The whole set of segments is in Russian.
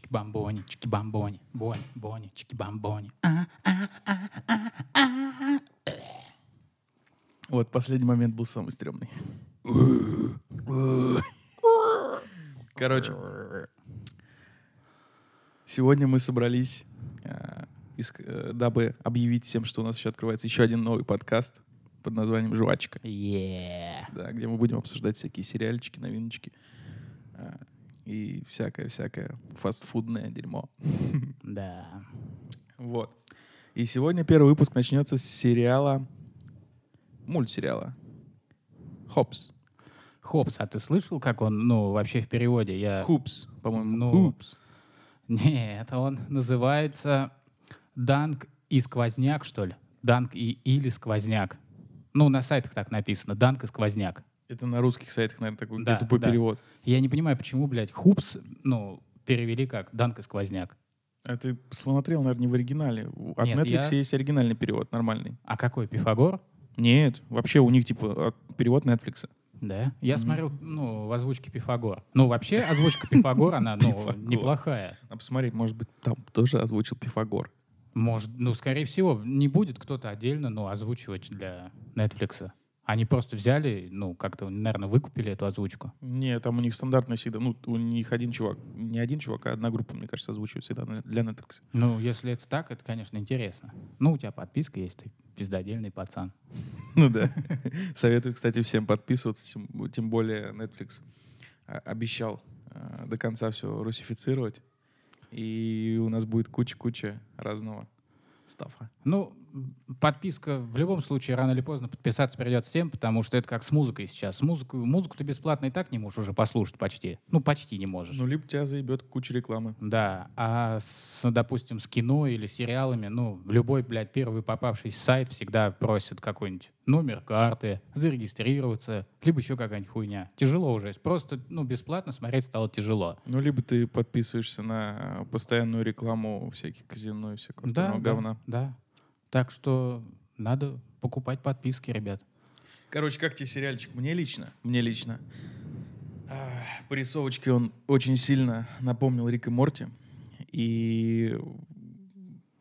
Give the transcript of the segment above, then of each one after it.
чики-бамбони, чики-бамбони, бони, бони, чики-бамбони. Вот последний момент был самый стрёмный. Короче, сегодня мы собрались, э, э, дабы объявить всем, что у нас еще открывается еще один новый подкаст под названием «Жвачка», Yeah. да, где мы будем обсуждать всякие сериальчики, новиночки э, и всякое-всякое фастфудное дерьмо. Да. Вот. И сегодня первый выпуск начнется с сериала, мультсериала «Хопс». Хопс, а ты слышал, как он, ну, вообще в переводе? Я... «Хупс», по-моему. Ну, «Хупс». Нет, он называется Данк и сквозняк, что ли? Данк и или сквозняк. Ну, на сайтах так написано. Данк и сквозняк. Это на русских сайтах, наверное, такой Да, тупой да. перевод. Я не понимаю, почему, блядь, хупс, ну, перевели как Данк и сквозняк. А ты смотрел, наверное, не в оригинале. От Нет, Netflix я- есть оригинальный перевод, нормальный. А какой, Пифагор? Нет, вообще у них, типа, перевод Netflix. Да. Я смотрел, ну, в озвучке Пифагор. Ну, вообще, озвучка Пифагор, она, ну, неплохая. А посмотреть, может быть, там тоже озвучил Пифагор. Может, ну, скорее всего, не будет кто-то отдельно, ну, озвучивать для Netflix. Они просто взяли, ну, как-то, наверное, выкупили эту озвучку. Не, там у них стандартно всегда, ну, у них один чувак, не один чувак, а одна группа, мне кажется, озвучивает всегда для Netflix. Ну, если это так, это, конечно, интересно. Ну, у тебя подписка есть, ты пиздодельный пацан. Ну да. Советую, кстати, всем подписываться, тем, тем более Netflix а, обещал а, до конца все русифицировать. И у нас будет куча-куча разного стафа. Ну, подписка в любом случае рано или поздно подписаться придется всем, потому что это как с музыкой сейчас. Музыку, музыку ты бесплатно и так не можешь уже послушать почти. Ну, почти не можешь. Ну, либо тебя заебет куча рекламы. Да, а с, допустим, с кино или сериалами, ну, любой, блядь, первый попавшийся сайт всегда просит какой-нибудь номер карты, зарегистрироваться, либо еще какая-нибудь хуйня. Тяжело уже. Просто, ну, бесплатно смотреть стало тяжело. Ну, либо ты подписываешься на постоянную рекламу всяких казино и всякого Да, да, говна. да. Так что надо покупать подписки, ребят. Короче, как тебе сериальчик? Мне лично, мне лично. а, По рисовочке он очень сильно напомнил Рик и Морти. И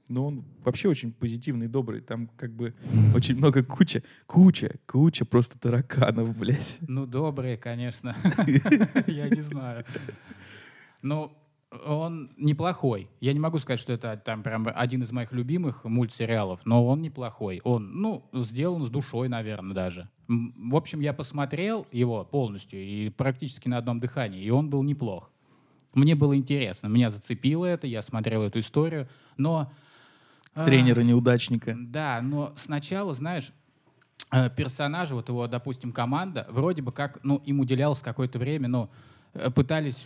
ну, он вообще очень позитивный, добрый. Там как бы очень много куча, куча, куча просто тараканов, блядь. Ну, добрые, конечно. Я не знаю. Ну, он неплохой. Я не могу сказать, что это там прям один из моих любимых мультсериалов, но он неплохой. Он, ну, сделан с душой, наверное, даже. В общем, я посмотрел его полностью и практически на одном дыхании, и он был неплох. Мне было интересно, меня зацепило это, я смотрел эту историю, но... а, Тренера-неудачника. да, но сначала, знаешь, э, персонажи, вот его, допустим, команда, вроде бы как, ну, им уделялось какое-то время, но э, пытались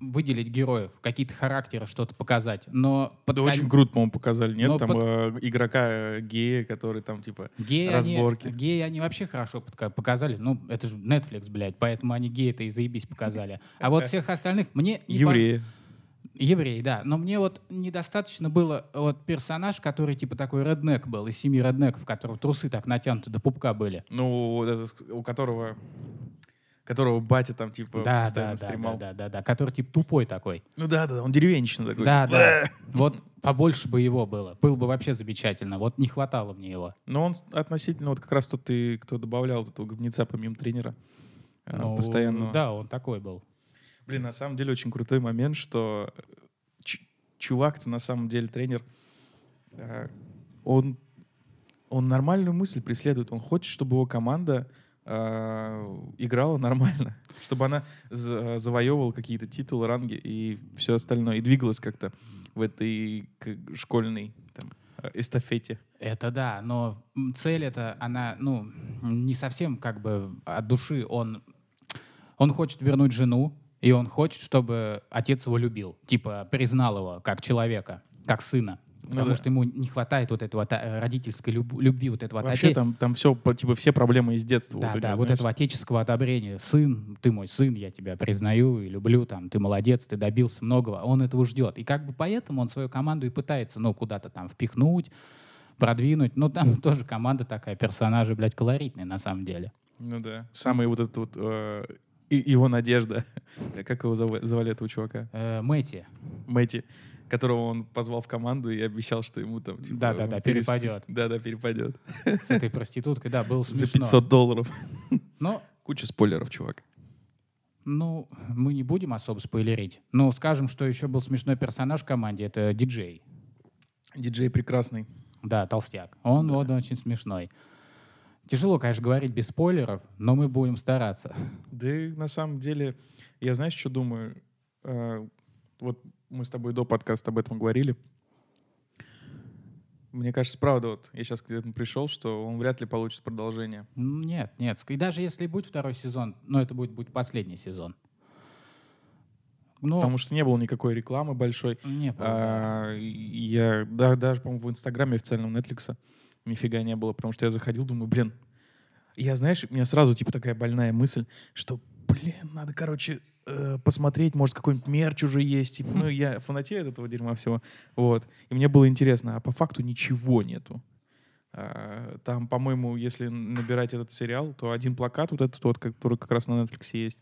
выделить героев, какие-то характеры, что-то показать. Но под Да кон- очень круто, по-моему, показали. Нет, Но там под- э, игрока э, гея, который там типа... геи разборки. Они, геи они вообще хорошо подка- показали. Ну, это же Netflix, блядь, поэтому они геи-то и заебись показали. А вот всех остальных мне... Евреи. Еврей, да. Но мне вот недостаточно было вот персонаж, который типа такой реднек был, из семи реднеков, которого трусы так натянуты до пупка были. Ну, у которого... Которого батя там типа Да, постоянно да, стримал. да, да, да, да, который типа тупой такой. Ну да, да, он деревенщина такой. Да, да. «Э». Вот побольше бы его было. Было бы вообще замечательно. Вот не хватало мне его. Но он относительно, вот как раз тот ты, кто добавлял этого говнеца помимо тренера. э, Ну, постоянного. Да, он такой был. Блин, на самом деле очень крутой момент, что ч- чувак-то на самом деле тренер, э, он, он нормальную мысль преследует. Он хочет, чтобы его команда э, играла нормально, чтобы она за- завоевывала какие-то титулы, ранги и все остальное, и двигалась как-то в этой школьной там, э, эстафете. Это да, но цель это, она, ну, не совсем как бы от души. Он, он хочет вернуть жену, и он хочет, чтобы отец его любил. Типа признал его как человека, как сына. Потому Ну да. что ему не хватает вот этого э, родительской люб- любви, вот этого Вообще оте- там, там все, типа, все проблемы из детства. Да, вот да, него, вот знаешь. этого отеческого одобрения. Сын, ты мой сын, я тебя признаю и люблю, там, ты молодец, ты добился многого. Он этого ждет. И как бы поэтому он свою команду и пытается, ну, куда-то там впихнуть, продвинуть. Ну, там тоже команда такая, персонажи, блядь, колоритные на самом деле. Ну да. Самый вот этот вот э, его надежда. Как его звали этого чувака? Э, Мэтти. Мэтти, которого он позвал в команду и обещал, что ему там... типа, Да-да-да, пересп- перепадет. Да-да, перепадет. С этой проституткой, да, было За смешно. 500 долларов. Но, Куча спойлеров, чувак. ну, мы не будем особо спойлерить. Но скажем, что еще был смешной персонаж в команде, это диджей. Диджей прекрасный. Да, толстяк. Он вот очень смешной. Тяжело, конечно, говорить без спойлеров, но мы будем стараться. Да и на самом деле, я знаешь, что думаю? Э, Вот мы с тобой до подкаста об этом говорили. Мне кажется, правда, вот я сейчас к этому пришел, что он вряд ли получит продолжение. Нет, нет. И даже если будет второй сезон, но это будет, будет последний сезон. Ну, Потому что не было никакой рекламы большой. не было. А, я да- даже, по-моему, в Инстаграме официальном Netflix нифига не было, потому что я заходил, думаю, блин, я, знаешь, у меня сразу типа такая больная мысль, что, блин, надо, короче, э, посмотреть, может, какой-нибудь мерч уже есть. Типа, ну, я фанатею от этого дерьма всего. Вот. И мне было интересно, а по факту ничего нету. А, Там, по-моему, если набирать этот сериал, то один плакат, вот этот вот, который как раз на Netflix есть,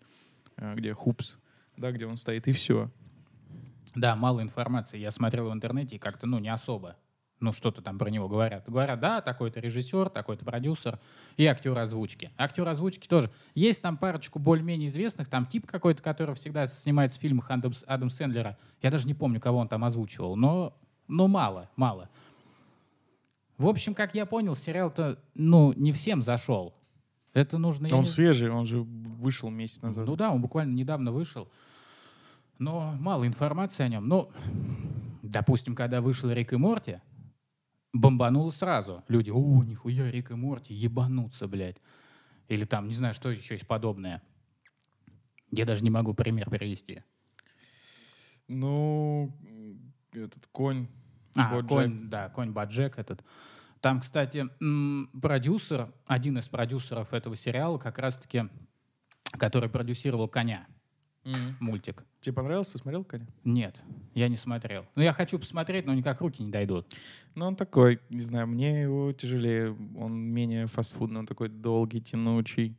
а, где Хупс, да, где он стоит, и все. Да, мало информации. Я смотрел в интернете и как-то, ну, не особо. Ну, что-то там про него говорят. Говорят, да, такой-то режиссер, такой-то продюсер и актер озвучки. Актер озвучки тоже. Есть там парочку более-менее известных. Там тип какой-то, который всегда снимается в фильмах Адам, Адам Сэндлера. Я даже не помню, кого он там озвучивал. Но, но мало, мало. В общем, как я понял, сериал-то, ну, не всем зашел. Это нужно... Он не- свежий, он же вышел месяц назад. ну да, он буквально недавно вышел. Но мало информации о нем. Ну, допустим, когда вышел Рик и Морти, бомбануло сразу. Люди, о, нихуя, Рик и Морти, ебануться, блядь. Или там, не знаю, что еще есть подобное. Я даже не могу пример привести. Ну, этот конь. А, Боджек. конь, да, конь Баджек этот. Там, кстати, продюсер, один из продюсеров этого сериала, как раз-таки, который продюсировал «Коня», мультик. Тебе понравился? Смотрел коня? Нет, я не смотрел. Ну, я хочу посмотреть, но никак руки не дойдут. Ну, он такой, не знаю, мне его тяжелее. Он менее фастфудный, он такой долгий, тянучий.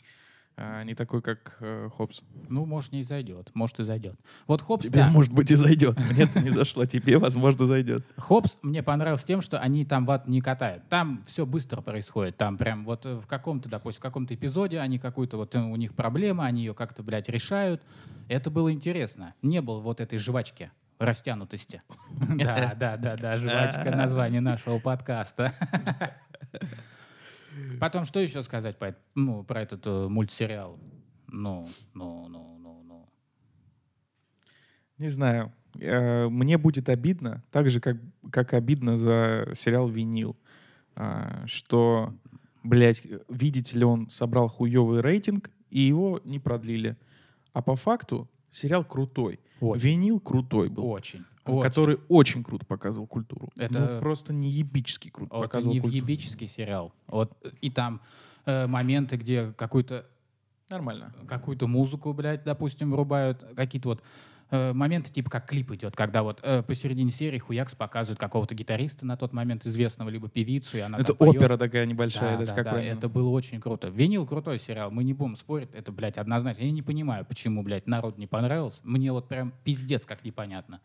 А не такой, как э, Хопс. Ну, может, не зайдет. Может, и зайдет. Вот Хопс, Тебе, да. может быть, и зайдет. Мне это не зашло. Тебе, возможно, зайдет. Хопс мне понравился тем, что они там ват не катают. Там все быстро происходит. Там прям вот э, в каком-то, допустим, в каком-то эпизоде они какую-то вот э, у них проблема, они ее как-то, блядь, решают. Это было интересно. Не было вот этой жвачки растянутости. Да, да, да, да, жвачка, название нашего подкаста. Потом, что еще сказать по, ну, про этот э, мультсериал? Ну, ну, ну, ну, ну. Не знаю. Э, Мне будет обидно, так же, как, как обидно за сериал «Винил», а, что, блядь, видите ли, он собрал хуевый рейтинг, и его не продлили. А по факту сериал крутой. Очень. «Винил» крутой был. Очень. а, очень. Который очень круто показывал культуру. Это- Ну, просто неебически круто Вот показывал не культуру. въебический сериал. Вот э, и там э, моменты, где какую-то Нормально. какую-то музыку, блядь, допустим, врубают, какие-то вот э, моменты, типа как клип идет, когда вот э, посередине серии хуякс показывают какого-то гитариста на тот момент известного, либо певицу, и она Это там поет. опера такая небольшая, Да, даже да, как да, правильно. это было очень круто. Винил крутой сериал, мы не будем спорить, это, блядь, однозначно. Я не понимаю, почему, блядь, народ не понравился. Мне вот прям пиздец как непонятно.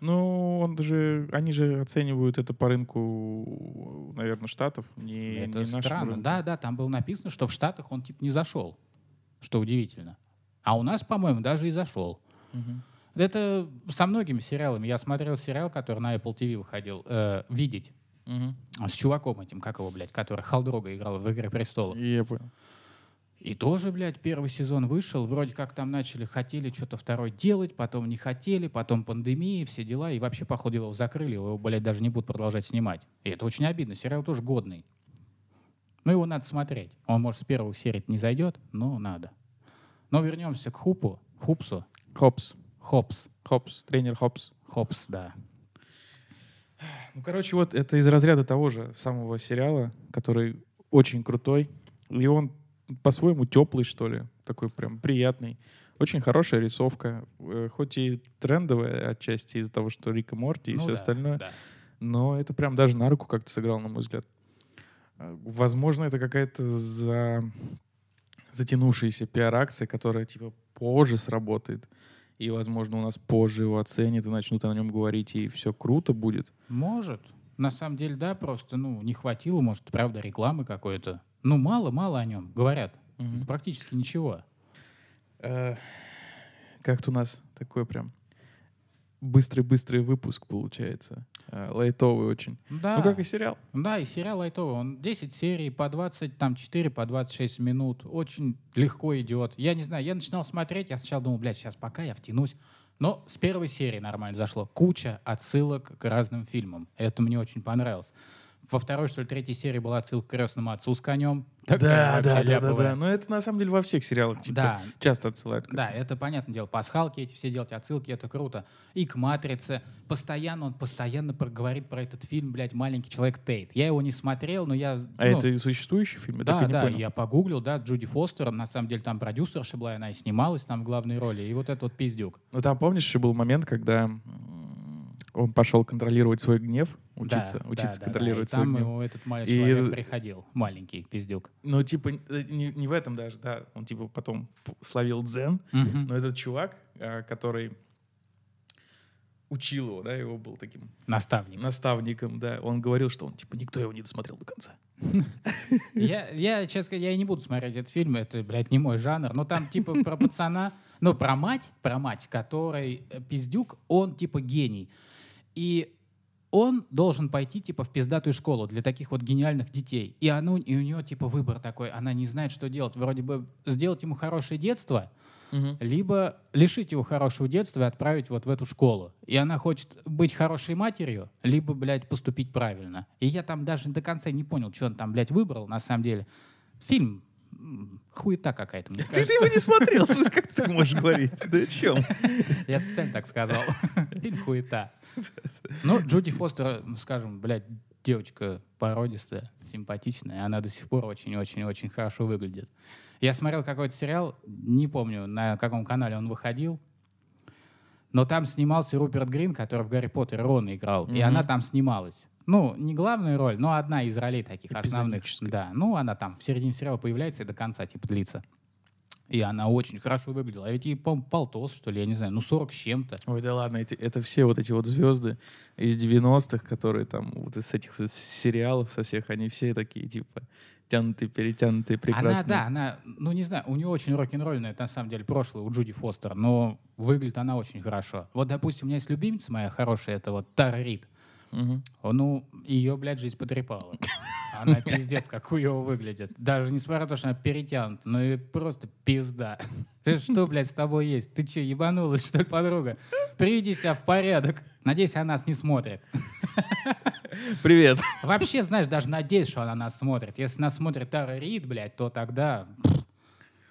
Ну, он же, они же оценивают это по рынку, наверное, штатов, не, это не странно. рынку. Да, да, там было написано, что в Штатах он типа не зашел. Что удивительно. А у нас, по-моему, даже и зашел. Мгм. Это со многими сериалами. Я смотрел сериал, который на Apple TV выходил, э, «Видеть», Мгм. с чуваком этим, как его, блядь, который Халдрога играл в «Игре престолов». Я понял. И тоже, блядь, первый сезон вышел, вроде как там начали, хотели что-то второй делать, потом не хотели, потом пандемия, все дела, и вообще, по ходу дела, закрыли, его, блядь, даже не будут продолжать снимать. И это очень обидно, сериал тоже годный. Но его надо смотреть. Он, может, с первых серий не зайдет, но надо. Но вернемся к Хупу, Хупсу, Хопс. Хопс, Хопс. Тренер Хопс. Хопс, да. Ну, короче, вот это из разряда того же самого сериала, который очень крутой. И он по-своему теплый, что ли. Такой прям приятный. Очень хорошая рисовка. э, Хоть и трендовая отчасти из-за того, что Рик и Морти и Ну все да, остальное. да. Но это прям даже на руку как-то сыграл, на мой взгляд. А, Возможно, это какая-то за... затянувшаяся пиар-акция, которая типа позже сработает. И, возможно, у нас позже его оценят и начнут о нем говорить, и все круто будет. Может. На самом деле, да, просто, ну, не хватило, может, правда, рекламы какой-то. Ну, мало-мало о нем говорят. Мгм. Практически ничего. Э, Как-то у нас такой прям быстрый-быстрый выпуск получается. Э, Лайтовый очень. Да. Ну, как и сериал. Да, и сериал лайтовый. Он 10 серий по 20, там 4 по 26 минут. Очень легко идет. Я не знаю, я начинал смотреть, я сначала думал, блядь, сейчас пока я втянусь. Но с первой серии нормально зашло. Куча отсылок к разным фильмам. Это мне очень понравилось. Во второй, что ли, третьей серии была отсылка к крестному отцу с конем. Такая вообще ляповая. Но это на самом деле во всех сериалах типа, Да, часто отсылают. да, это понятное дело. Пасхалки эти все делать, отсылки, это круто. И к «Матрице». Постоянно, он постоянно говорит про этот фильм, блядь, «Маленький человек Тейт». Я его не смотрел, но я... А ну, это существующий фильм? Я да, так и не да, понял. я погуглил, да, Джуди Фостер, на самом деле там продюсерша была, она и снималась там в главной роли, и вот этот вот пиздюк. Ну там, помнишь, еще был момент, когда он пошел контролировать свой гнев, учиться, Да, учиться да, да, контролировать да, и свой там гнев. его этот маленький И человек приходил, маленький пиздюк. Ну, типа, э, не, не в этом даже, да. Он, типа, потом словил дзен. Мгм. Но этот чувак, а, который учил его, да, его был таким Наставник. наставником, да, он говорил, что он, типа, никто его не досмотрел до конца. Я, я, честно я не буду смотреть этот фильм, это, блядь, не мой жанр. Но там, типа, про пацана, ну, про мать, про мать, который э, пиздюк, он, типа, гений. И он должен пойти, типа, в пиздатую школу для таких вот гениальных детей. И, оно, и у нее, типа, выбор такой, она не знает, что делать. Вроде бы сделать ему хорошее детство, либо лишить его хорошего детства и отправить вот в эту школу. И она хочет быть хорошей матерью, либо, блядь, поступить правильно. И я там даже до конца не понял, что он там, блядь, выбрал, на самом деле. Фильм хуета какая-то, мне Ты, кажется. его не смотрел, слушай, как ты можешь говорить? Да о чем? Я специально так сказал. Фильм хуета. Ну, Джуди Фостер, скажем, блядь, девочка породистая, симпатичная. Она до сих пор очень-очень-очень хорошо выглядит. Я смотрел какой-то сериал, не помню, на каком канале он выходил, но там снимался Руперт Грин, который в «Гарри Поттере» Рона играл, и Мгм. она там снималась. Ну, не главную роль, но одна из ролей таких основных. Да, ну, она там в середине сериала появляется и до конца, типа, длится. И она очень хорошо выглядела. А ведь ей, по-моему, полтос, что ли, я не знаю, ну 40 с чем-то. Ой, да ладно, эти- это все вот эти вот звезды из 90-х, которые там вот из этих вот сериалов со всех, они все такие, типа, тянутые, перетянутые, прекрасные. Она, да, она, ну не знаю, у нее очень рок-н-ролльное, на самом деле, прошлое у Джуди Фостер, но выглядит она очень хорошо. Вот, допустим, у меня есть любимица моя хорошая, это вот Тара Рид. О, Ну, ее, блядь, жизнь потрепала. Она пиздец, как хуево выглядит. Даже несмотря на то, что она перетянута, ну и просто пизда. Ты Что, блядь, с тобой есть? Ты че, ебанулась, что ли, подруга? Приведи себя в порядок. Надеюсь, она нас не смотрит. Привет. Вообще, знаешь, даже надеюсь, что она нас смотрит. Если нас смотрит Тара Рид, блядь, то тогда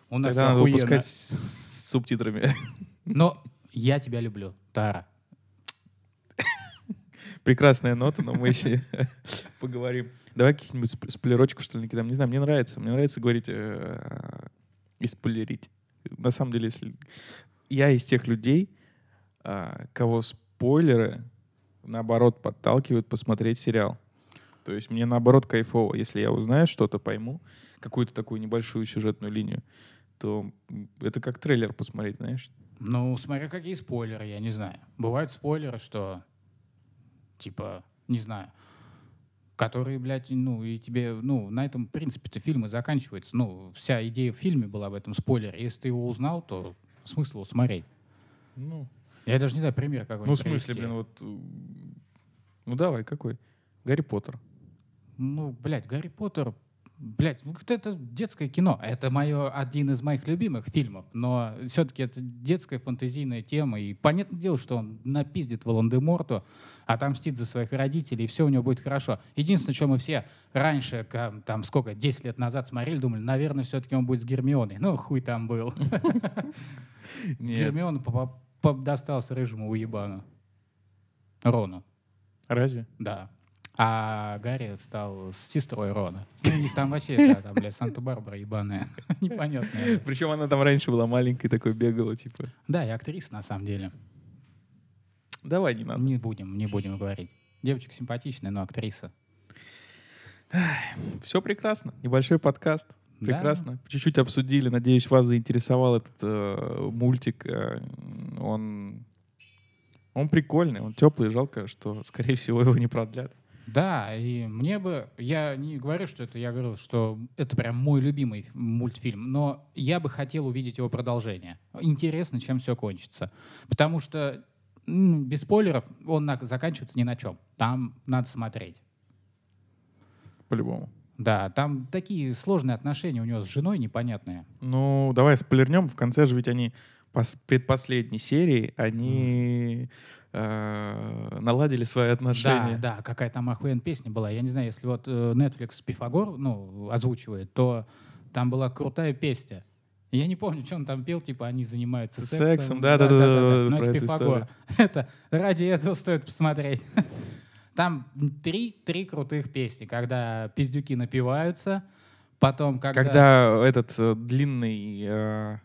у нас Тогда надо выпускать с субтитрами. Но я тебя люблю, Тара. Прекрасная нота, но мы еще поговорим. Давай каких-нибудь сп- спойлерочку, что ли, накидаем. Не знаю, мне нравится. Мне нравится говорить э, и спойлерить. На самом деле, если... Я из тех людей, а, кого спойлеры, наоборот, подталкивают посмотреть сериал. То есть мне, наоборот, кайфово. Если я узнаю что-то, пойму, какую-то такую небольшую сюжетную линию, то это как трейлер посмотреть, знаешь. Ну, смотря какие спойлеры, я не знаю. Бывают спойлеры, что, типа, не знаю, которые, блядь, ну, и тебе, ну, на этом, в принципе-то, фильмы заканчиваются. Ну, вся идея в фильме была в этом спойлере. Если ты его узнал, то смысл его смотреть. Ну, Я даже не знаю, пример какой-нибудь ну в смысле, блин, вот... э, Ну давай, какой? Гарри Поттер. Ну, блядь, Гарри Поттер, блядь, ну, это детское кино. Это мое, один из моих любимых фильмов, но все-таки это детская фантазийная тема. И понятное дело, что он напиздит Волан-де-Морту, отомстит за своих родителей, и все у него будет хорошо. Единственное, что мы все раньше, там сколько, 10 лет назад смотрели, думали, наверное, все-таки он будет с Гермионой. Ну, хуй там был. Гермиона достался рыжему уебану. Рону. Разве? Да. А Гарри стал с сестрой Рона. Ну, у них там вообще, да, там, бля, Санта-Барбара ебаная. Непонятная. Причем она там раньше была маленькой, такой бегала, типа. Да, и актриса, на самом деле. Давай, не надо. Не будем, не будем говорить. Девочка симпатичная, но актриса. Все прекрасно. Небольшой подкаст. Да. Прекрасно. Чуть-чуть обсудили. Надеюсь, вас заинтересовал этот э, мультик. Э, он, он прикольный, он теплый. Жалко, что, скорее всего, его не продлят. Да, и мне бы, я не говорю, что это, я говорю, что это прям мой любимый мультфильм, но я бы хотел увидеть его продолжение. Интересно, чем все кончится. Потому что, без спойлеров, он на- заканчивается ни на чем. Там надо смотреть. По-любому. Да, там такие сложные отношения у него с женой непонятные. Ну, давай спойлернем. В конце же ведь они пос- предпоследней серии, они э, наладили свои отношения. Да, да, какая там охуенная песня была. Я не знаю, если вот э, Netflix Пифагор, ну, озвучивает, то там была крутая песня. Я не помню, что он там пел, типа они занимаются Сексом, сексом. да-да-да, Но про это эту Пифагор. Это ради этого стоит посмотреть. Там три, три крутых песни, когда пиздюки напиваются, потом когда... Когда этот э, длинный э,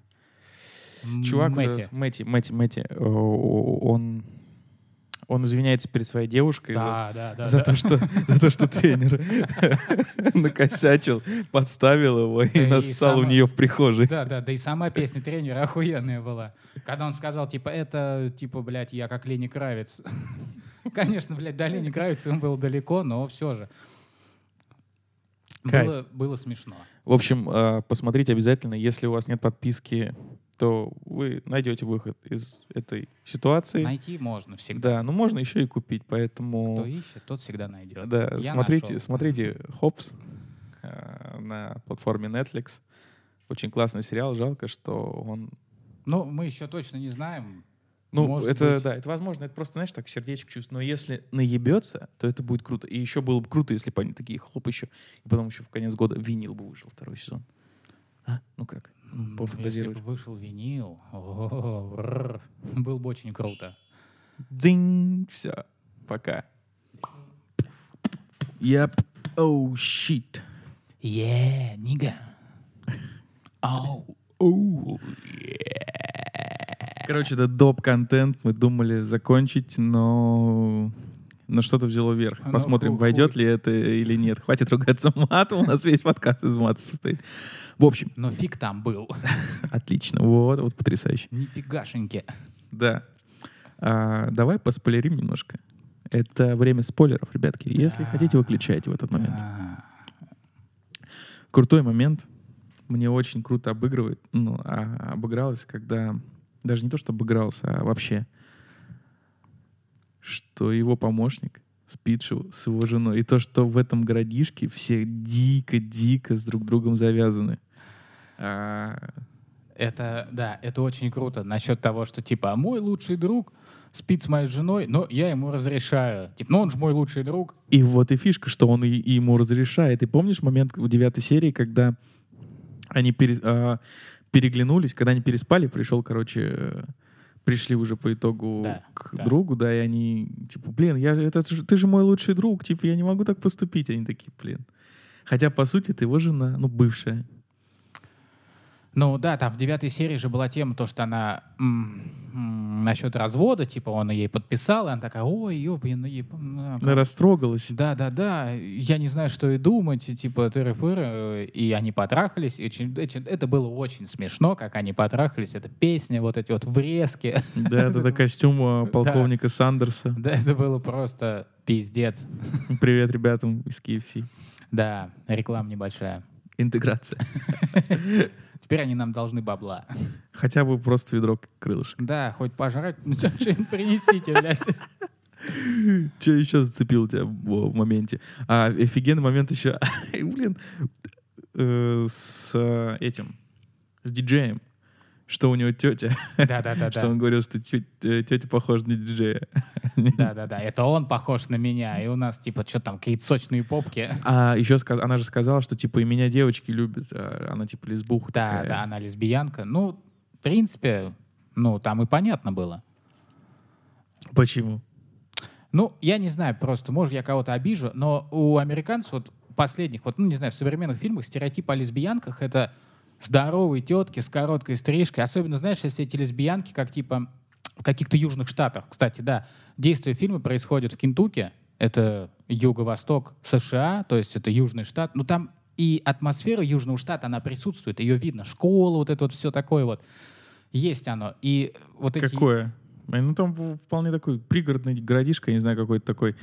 чувак, вот Мэтти. этот Мэтти, Мэтти, Мэтти, э, он, он извиняется перед своей девушкой за- Да, да, да. за, да. то, что, за то, что тренер накосячил, подставил его и Да нассал у нее в прихожей. Да, да, да и сама песня тренера охуенная была. Когда он сказал, типа, это, типа, блядь, я как Лени Кравец. Конечно, блядь, до Лени Кравица ему было далеко, но все же. Было, было смешно. В общем, э, посмотрите обязательно. Если у вас нет подписки, то вы найдете выход из этой ситуации. Найти можно всегда. Да, ну можно еще и купить, поэтому... Кто ищет, тот всегда найдет. Да, Я смотрите, нашел. смотрите Хопс э, на платформе Netflix. Очень классный сериал. Жалко, что он... Ну, мы еще точно не знаем. Ну, Может это, быть. да, это возможно, это просто, знаешь, так сердечко чувств. Но если наебется, то это будет круто. И еще было бы круто, если бы они такие хлоп еще. И потом еще в конец года винил бы вышел второй сезон. А? Ну как? Если бы вышел винил, было бы очень круто. Дзинь! Все. Пока. Yep. Oh, shit. Yeah, нига. Оу. Оу. Короче, это доп-контент. Мы думали закончить, но... Но что-то взяло вверх. Ну, Посмотрим, ху- войдет хуй. ли это или нет. Хватит ругаться матом. У нас весь подкаст из мата состоит. В общем, Но фиг там был. отлично. Вот, вот потрясающе. Нифигашеньки. Да. А, давай поспойлерим немножко. Это время спойлеров, ребятки. Если хотите, выключайте в этот момент. Крутой момент. Мне очень круто обыгрывает. Ну, а, обыгралось, когда... Даже не то, что обыгрался, а вообще. Что его помощник спит с его женой. И то, что в этом городишке все дико-дико с друг другом завязаны. А, Это, да, это очень круто насчет того, что, типа, «А мой лучший друг спит с моей женой, но я ему разрешаю. Типа, ну он же мой лучший друг. И вот и фишка, что он и, и ему разрешает. И помнишь момент в девятой серии, когда они пере- а, переглянулись, когда они переспали, пришел, короче, э, пришли уже по итогу Да, к да. другу, да, и они, типа, блин, я, это, ты же мой лучший друг, типа, я не могу так поступить. Они такие, блин. Хотя, по сути, это его жена, ну, бывшая. Ну да, там в девятой серии же была тема, то, что она м, м, насчет развода, типа, он ей подписал, и она такая, ой, ёбан, ну, еб- ну, Она растрогалась. Да, да, да. Я не знаю, что и думать, и типа тыры и они потрахались. и очень- это было очень смешно, как они потрахались. Это песня, вот эти вот врезки. Да, это костюм а, полковника Сандерса. Да, это было просто пиздец. Привет ребятам из KFC. Да, реклама небольшая. Интеграция. Теперь они нам должны бабла. Хотя бы просто ведро крылышек. Да, хоть пожрать, ну что-нибудь принесите, блядь. Что еще зацепил тебя в, моменте? А офигенный момент еще, блин, э, с э, этим, с диджеем, что у него тетя, Да-да-да. что он говорил, что тетя похожа на диджея. Да-да-да, это он похож на меня, и у нас, типа, что там, какие-то сочные попки. А еще она же сказала, что типа и меня девочки любят, а она типа лесбуха Да, да, она лесбиянка. Ну, в принципе, ну, там и понятно было. Почему? Ну, я не знаю, просто, может, я кого-то обижу, но у американцев вот последних, вот, ну, не знаю, в современных фильмах стереотип о лесбиянках — это здоровые тетки с короткой стрижкой. Особенно, знаешь, если эти лесбиянки, как типа в каких-то южных штатах. Кстати, да, действие фильма происходит в Кентукки, это юго-восток США, то есть это южный штат. Ну, там и атмосфера Южного штата, она присутствует, ее видно. Школа, вот это вот все такое вот. Есть оно. И вот эти... Какое? Ну, там вполне такой пригородный городишко, я не знаю, какой-то такой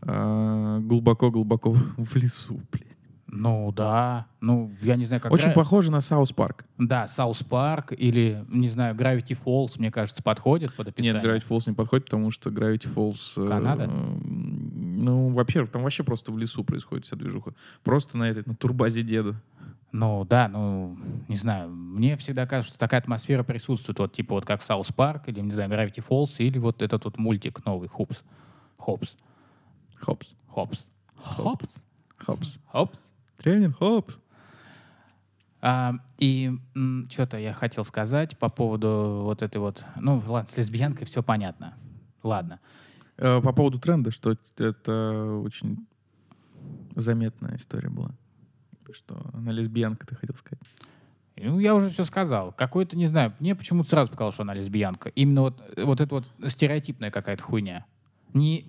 а, глубоко-глубоко в лесу, блин. Ну да, ну я не знаю, как... Очень Гра- похоже на South Park. Да, South Park или, не знаю, Gravity Falls, мне кажется, подходит под описание. Нет, Gravity Falls не подходит, потому что Gravity Falls... э, Канада? м, ну, во-первых, там вообще просто в лесу происходит вся движуха. Просто на этой, на турбазе деда. Ну да, ну не знаю, мне всегда кажется, что такая атмосфера присутствует, вот типа вот как South Park или, не знаю, Gravity Falls или вот этот вот мультик новый, Hoops. Hoops. Hoops. Hoops. Hoops. Hoops. Hoops. Тренер, Hoops. А, и что-то я хотел сказать по поводу вот этой вот... Ну, ладно, с лесбиянкой все понятно. Ладно. Э, По поводу тренда, что это очень заметная история была. Что она лесбиянка, ты хотел сказать. Ну, я уже все сказал. Какой-то, не знаю, мне почему-то сразу показалось, что она лесбиянка. Именно вот, вот это вот стереотипная какая-то хуйня. Не,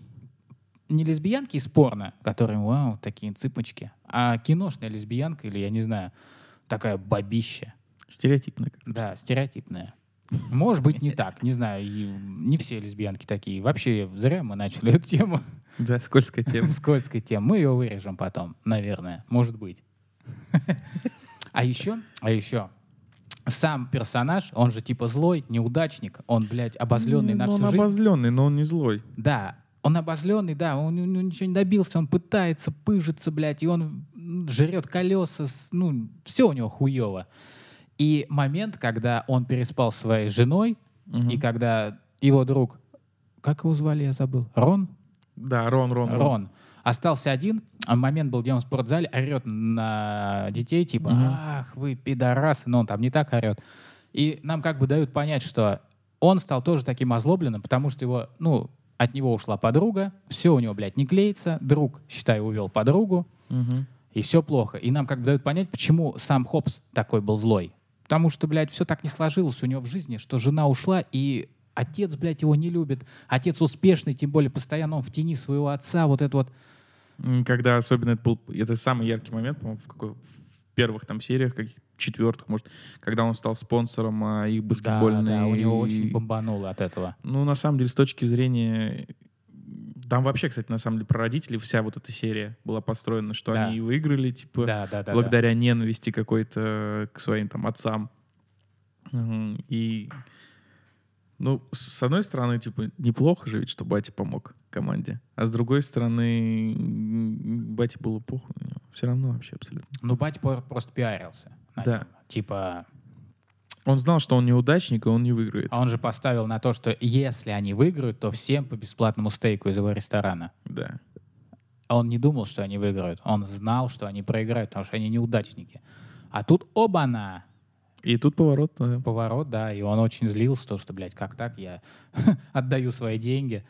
не лесбиянки из порно, которые, вау, такие цыпочки, а киношная лесбиянка или, я не знаю, такая бабища. Стереотипная. как Да, стереотипная. Может быть, не так, не знаю, и не все лесбиянки такие. Вообще, зря мы начали эту тему, Да, скользкая тема. скользкая тема. Мы ее вырежем потом, наверное, может быть. А еще, а еще, сам персонаж, он же типа злой, неудачник, он, блядь, обозленный на Ну, всю Он жизнь. обозленный, но он не злой. Да, он обозленный, да, он, он ничего не добился, он пытается, пыжится, блядь, и он жрет колеса, ну, все у него хуево. И момент, когда он переспал своей женой, Мгм. и когда его друг, как его звали, я забыл, Рон? Да, Рон, Рон, Рон. Рон. Остался один, а момент был, где он в спортзале орет на детей, типа, Мгм. ах, вы пидорасы, но он там не так орет. И нам как бы дают понять, что он стал тоже таким озлобленным, потому что его, ну, от него ушла подруга, все у него, блядь, не клеится, друг, считай, увел подругу, Мгм. и все плохо. И нам как бы дают понять, почему сам Хопс такой был злой. Потому что, блядь, все так не сложилось у него в жизни, что жена ушла, и отец, блядь, его не любит. Отец успешный, тем более постоянно он в тени своего отца, вот это вот. Когда особенно это был, это самый яркий момент, по-моему, в, какой, в первых там сериях, каких четвертых, может, когда он стал спонсором а, их баскетбольной. Да, да, у него очень бомбануло от этого. Ну, на самом деле, с точки зрения... Там вообще, кстати, на самом деле, про родителей вся вот эта серия была построена, что Да. они выиграли, типа, Да, да, да. благодаря ненависти какой-то к своим там отцам. Мгм. И, ну, с одной стороны, типа, неплохо же ведь, что батя помог команде. А с другой стороны, бате было похуй. Все равно вообще абсолютно. да. Ну, батя просто пиарился. На Да. нем. Типа, Он знал, что он неудачник, и он не выиграет. а он же поставил на то, что если они выиграют, то всем по бесплатному стейку из его ресторана. Да. А он не думал, что они выиграют. Он знал, что они проиграют, потому что они неудачники. А тут оба-на! И тут поворот. да. Поворот, да, и он очень злился, то, что, блядь, как так, я отдаю свои деньги.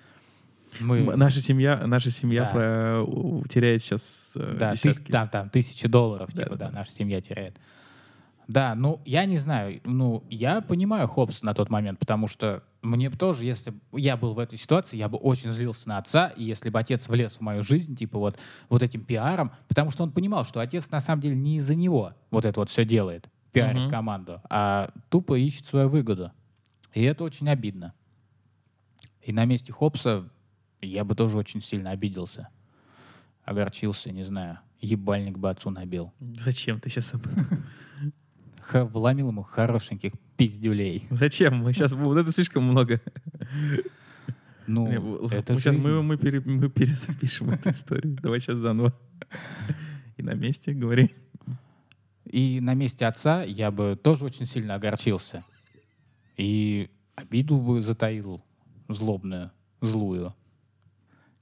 Мы, Наша семья, наша семья Да. про- теряет сейчас э, да, тыс- десятки. там, там, тысячи долларов, Да, типа, да, да, наша семья теряет. Да, ну, я не знаю, ну, я понимаю Хопс на тот момент, потому что мне бы тоже, если б я был в этой ситуации, я бы очень злился на отца, и если бы отец влез в мою жизнь, типа, вот, вот этим пиаром, потому что он понимал, что отец на самом деле не из-за него вот это вот все делает, пиарит Мгм. команду, а тупо ищет свою выгоду. И это очень обидно. И на месте Хопса я бы тоже очень сильно обиделся. Огорчился, не знаю. Ебальник бы отцу набил. Зачем ты сейчас об этом? Ха- вломил ему хорошеньких пиздюлей. Зачем? Мы сейчас вот это слишком много. Ну, Не, это мы, жизнь. мы, мы, пере- мы перезапишем эту историю. Давай сейчас заново. И на месте говори. И на месте отца я бы тоже очень сильно огорчился. И обиду бы затаил злобную, злую,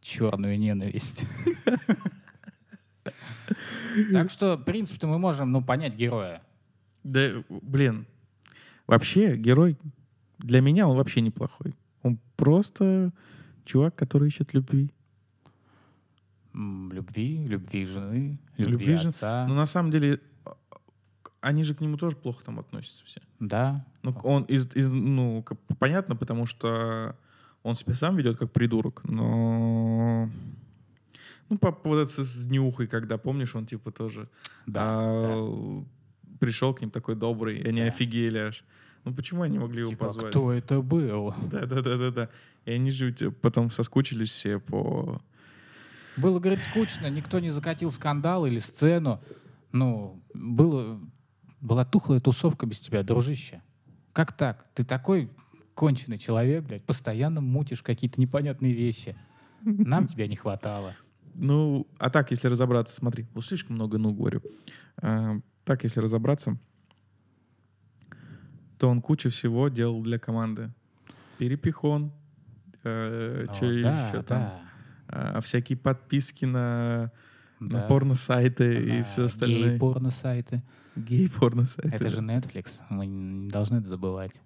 черную ненависть. Так что, в принципе, мы можем ну, понять героя. Да, блин. Вообще, герой, для меня он вообще неплохой. Он просто чувак, который ищет любви. Любви, любви жены, любви, Любви жен- отца. Но на самом деле, а, они же к нему тоже плохо там относятся все. Да, Ну, он из, из- ну, понятно, потому что он себя сам ведет как придурок, но... Ну, по вот это с с днюхой, когда, помнишь, он типа тоже Да, а, пришел к ним такой добрый, и они Да. офигели аж. Ну почему они могли его Типа, позвать? кто это был? Да, да, да, да, да. И они же потом соскучились все по. Было, говорит, скучно, никто не закатил скандал или сцену. Ну, было, была тухлая тусовка без тебя, дружище. Как так? Ты такой конченый человек, блядь, постоянно мутишь какие-то непонятные вещи. Нам тебя не хватало. Ну, а так, если разобраться, смотри, вот слишком много ну говорю. Так, если разобраться, то он кучу всего делал для команды. Перепихон, э, чё да, еще там, да, а, всякие подписки на, на да. порно-сайты и На все остальное. Гей-порно-сайты. Гей-порно-сайты. Это да. же Netflix, мы не должны это забывать.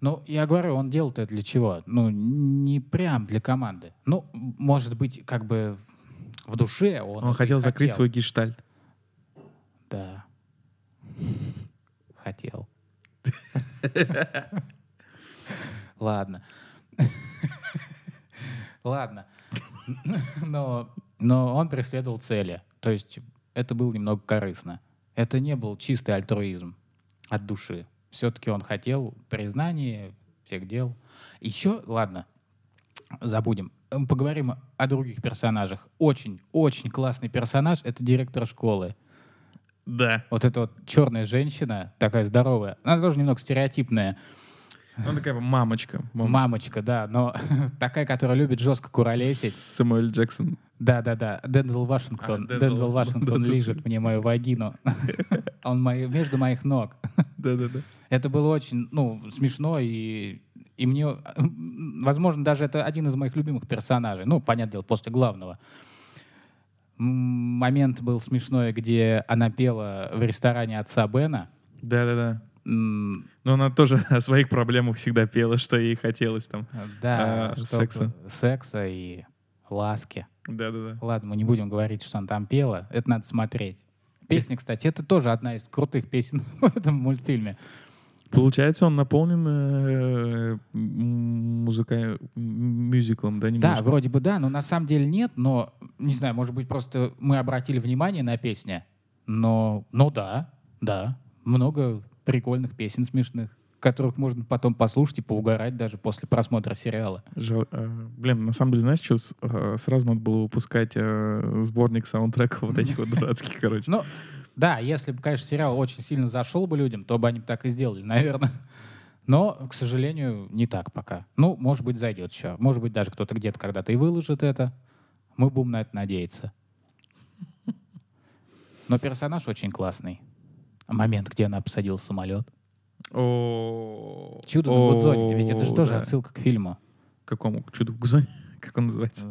Ну, я говорю, он делал это для чего? Ну, не прям для команды. Ну, может быть, как бы в душе он... Он и хотел закрыть свой гештальт. Да. Хотел. Ладно. Ладно. Но, но он преследовал цели. То есть это было немного корыстно. Это не был чистый альтруизм от души. Все-таки он хотел признания всех дел. Еще, ладно, забудем. Поговорим о других персонажах. Очень, очень классный персонаж — это директор школы. Да. Вот эта вот черная женщина, такая здоровая, она тоже немного стереотипная. Он такая мамочка. мамочка. Мамочка, да, но такая, которая любит жестко куролесить. Самуэль Джексон. Да-да-да, Дензел Вашингтон. А, Дензел. Дензел Вашингтон лижет мне мою вагину. Он мои- между моих ног. Да-да-да. Это было очень, ну, смешно, и, и мне, возможно, даже это один из моих любимых персонажей. Ну, понятное дело, после главного. Момент был смешной, где она пела в ресторане отца Бена. Да-да-да. Но она тоже о своих проблемах всегда пела, что ей хотелось там. Да, А, секса. секса и ласки. Да-да-да. Ладно, мы не будем говорить, что она там пела. Это надо смотреть. Песня, кстати, это тоже одна из крутых песен в этом мультфильме. Получается, он наполнен э, музыка... мюзиклом, да, Да, немножко? вроде бы да, но на самом деле нет, но, не знаю, может быть, просто мы обратили внимание на песни, но, ну да, да, много прикольных песен смешных, которых можно потом послушать и поугарать даже после просмотра сериала. Жал- э, блин, на самом деле, знаешь, что э, сразу надо было выпускать э, сборник саундтреков вот этих вот дурацких, короче. Ну, да, если бы, конечно, сериал очень сильно зашел бы людям, то бы они так и сделали, наверное. Но, к сожалению, не так пока. Ну, может быть, зайдет еще. Может быть, даже кто-то где-то когда-то и выложит это. Мы будем на это надеяться. Но персонаж очень классный. Момент, где она посадила самолет. Чудо на Гудзоне. Ведь это же тоже отсылка к фильму. Какому? К чуду в Гудзоне? Как он называется?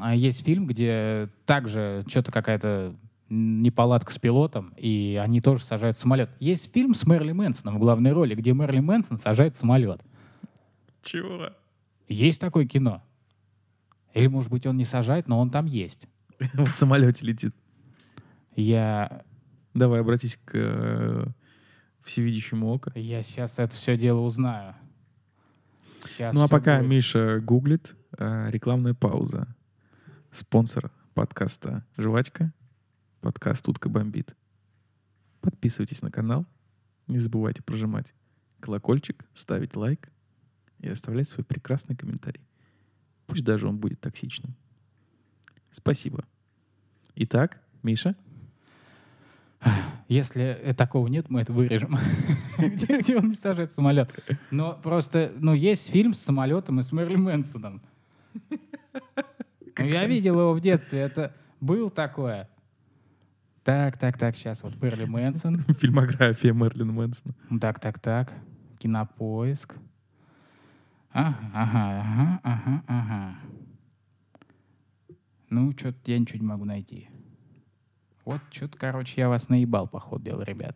А Есть фильм, где также что-то какая-то неполадка с пилотом, и они тоже сажают самолет. Есть фильм с Мэрли Мэнсоном в главной роли, где Мэрли Мэнсон сажает самолет. Чего? Есть такое кино. Или, может быть, он не сажает, но он там есть. В самолете летит. Я, Давай, обратись к э, всевидящему око. я сейчас это все дело узнаю. Щас Ну а пока будет. Миша гуглит, э, рекламная пауза. Спонсор подкаста «Жвачка», подкаст «Утка бомбит». Подписывайтесь на канал, не забывайте прожимать колокольчик, ставить лайк и оставлять свой прекрасный комментарий. Пусть даже он будет токсичным. Спасибо. Итак, Миша, Если э, такого нет, мы это вырежем. где, он не сажает самолет. Но просто, ну, есть фильм с самолетом и с Мэрли Мэнсоном. Ну, я видел его в детстве. Это был такое. Так, так, так, сейчас вот Мэрли Мэнсон. фильмография Мерлина Мэнсона. Так, так, так. Кинопоиск. Ага, ага, ага, ага, ага. Ну, что-то я ничего не могу найти. Вот, что-то, короче, я вас наебал, по ходу дела, ребят.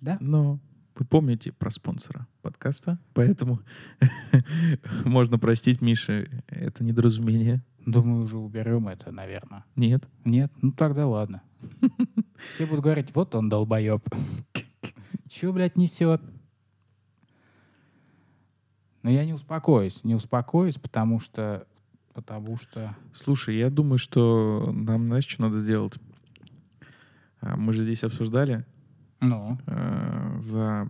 Да? Но вы помните про спонсора подкаста, поэтому можно простить Мише это недоразумение. Думаю, уже уберем это, наверное. Нет. Нет? Ну тогда ладно. Все будут говорить, вот он долбоеб. Че, блядь, несет? Но я не успокоюсь, не успокоюсь, потому что потому что... Слушай, я думаю, что нам, знаешь, что надо сделать? А, Мы же здесь обсуждали Ну, э, за,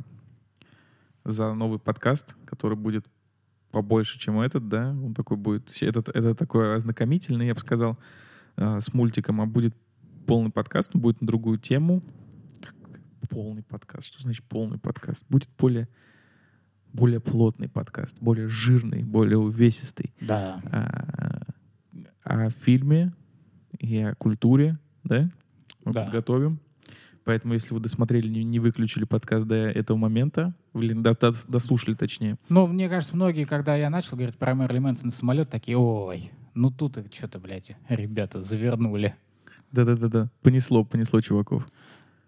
за новый подкаст, который будет побольше, чем этот, да? Он такой будет... Этот, это такой ознакомительный, я бы сказал, э, с мультиком, а будет полный подкаст, он будет на другую тему. Как полный подкаст? Что значит полный подкаст? Будет более, более плотный подкаст, более жирный, более увесистый. да. А, о фильме и о культуре, да? Мы Да. подготовим. Поэтому, если вы досмотрели, не, не выключили подкаст до этого момента, или до- до- дослушали точнее, Ну, мне кажется, многие, когда я начал говорить про Мерли Мэнсона самолет, такие, ой, ну тут их что-то, блядь, ребята завернули. да-да-да-да, понесло, понесло чуваков.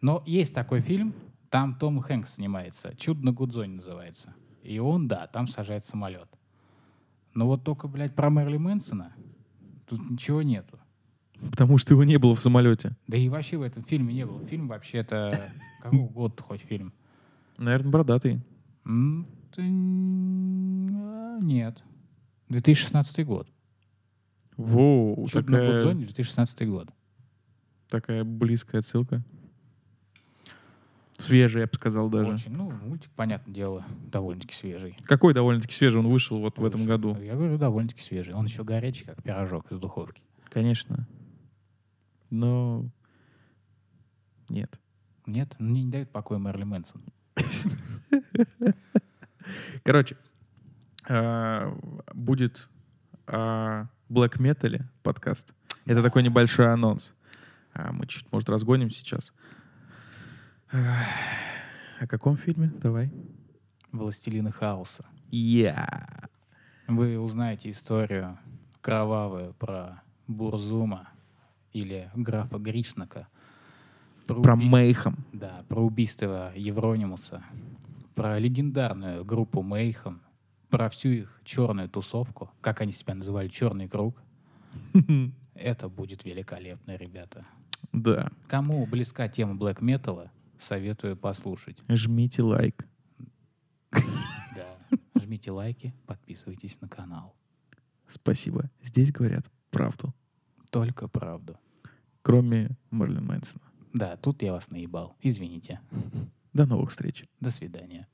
Но есть такой фильм, там Том Хэнкс снимается, «Чудо на Гудзоне» называется. И он, да, там сажает самолет. Но вот только, блядь, про Мерли Мэнсона тут ничего нету. Потому что его не было в самолете. Да и вообще в этом фильме не было. Фильм вообще-то... Какого года хоть фильм? Наверное, бородатый. А, Нет. 2016 год. Воу, «Чудо на такая, Гудзоне» 2016 год. такая близкая отсылка. Свежая, я бы сказал даже. Очень. Ну, мультик, понятное дело, довольно-таки свежий. Какой довольно-таки свежий он вышел вот в этом Вышел. году. Я говорю, довольно-таки свежий. Он еще горячий, как пирожок из духовки. Конечно. Но нет. Нет, мне не дает покоя Мерли Мэнсон. Короче, а, будет о Black Metal подкаст. Это такой небольшой анонс. А, Мы чуть, может, разгоним сейчас. О каком фильме? Давай. «Властелины хаоса». Я. Вы узнаете историю кровавую про Бурзума или графа Гришнака. Про уби- Мейхам. Да, про убийство Евронимуса, про легендарную группу Мейхам, про всю их черную тусовку, как они себя называли, черный круг. Это будет великолепно, ребята. Да. Кому близка тема блэк металла, советую послушать. Жмите лайк. Да. Жмите лайки, подписывайтесь на канал. Спасибо. Здесь говорят правду. Только правду. Кроме Мерлин Мэнсона. Да, тут я вас наебал. Извините. До новых встреч. До свидания.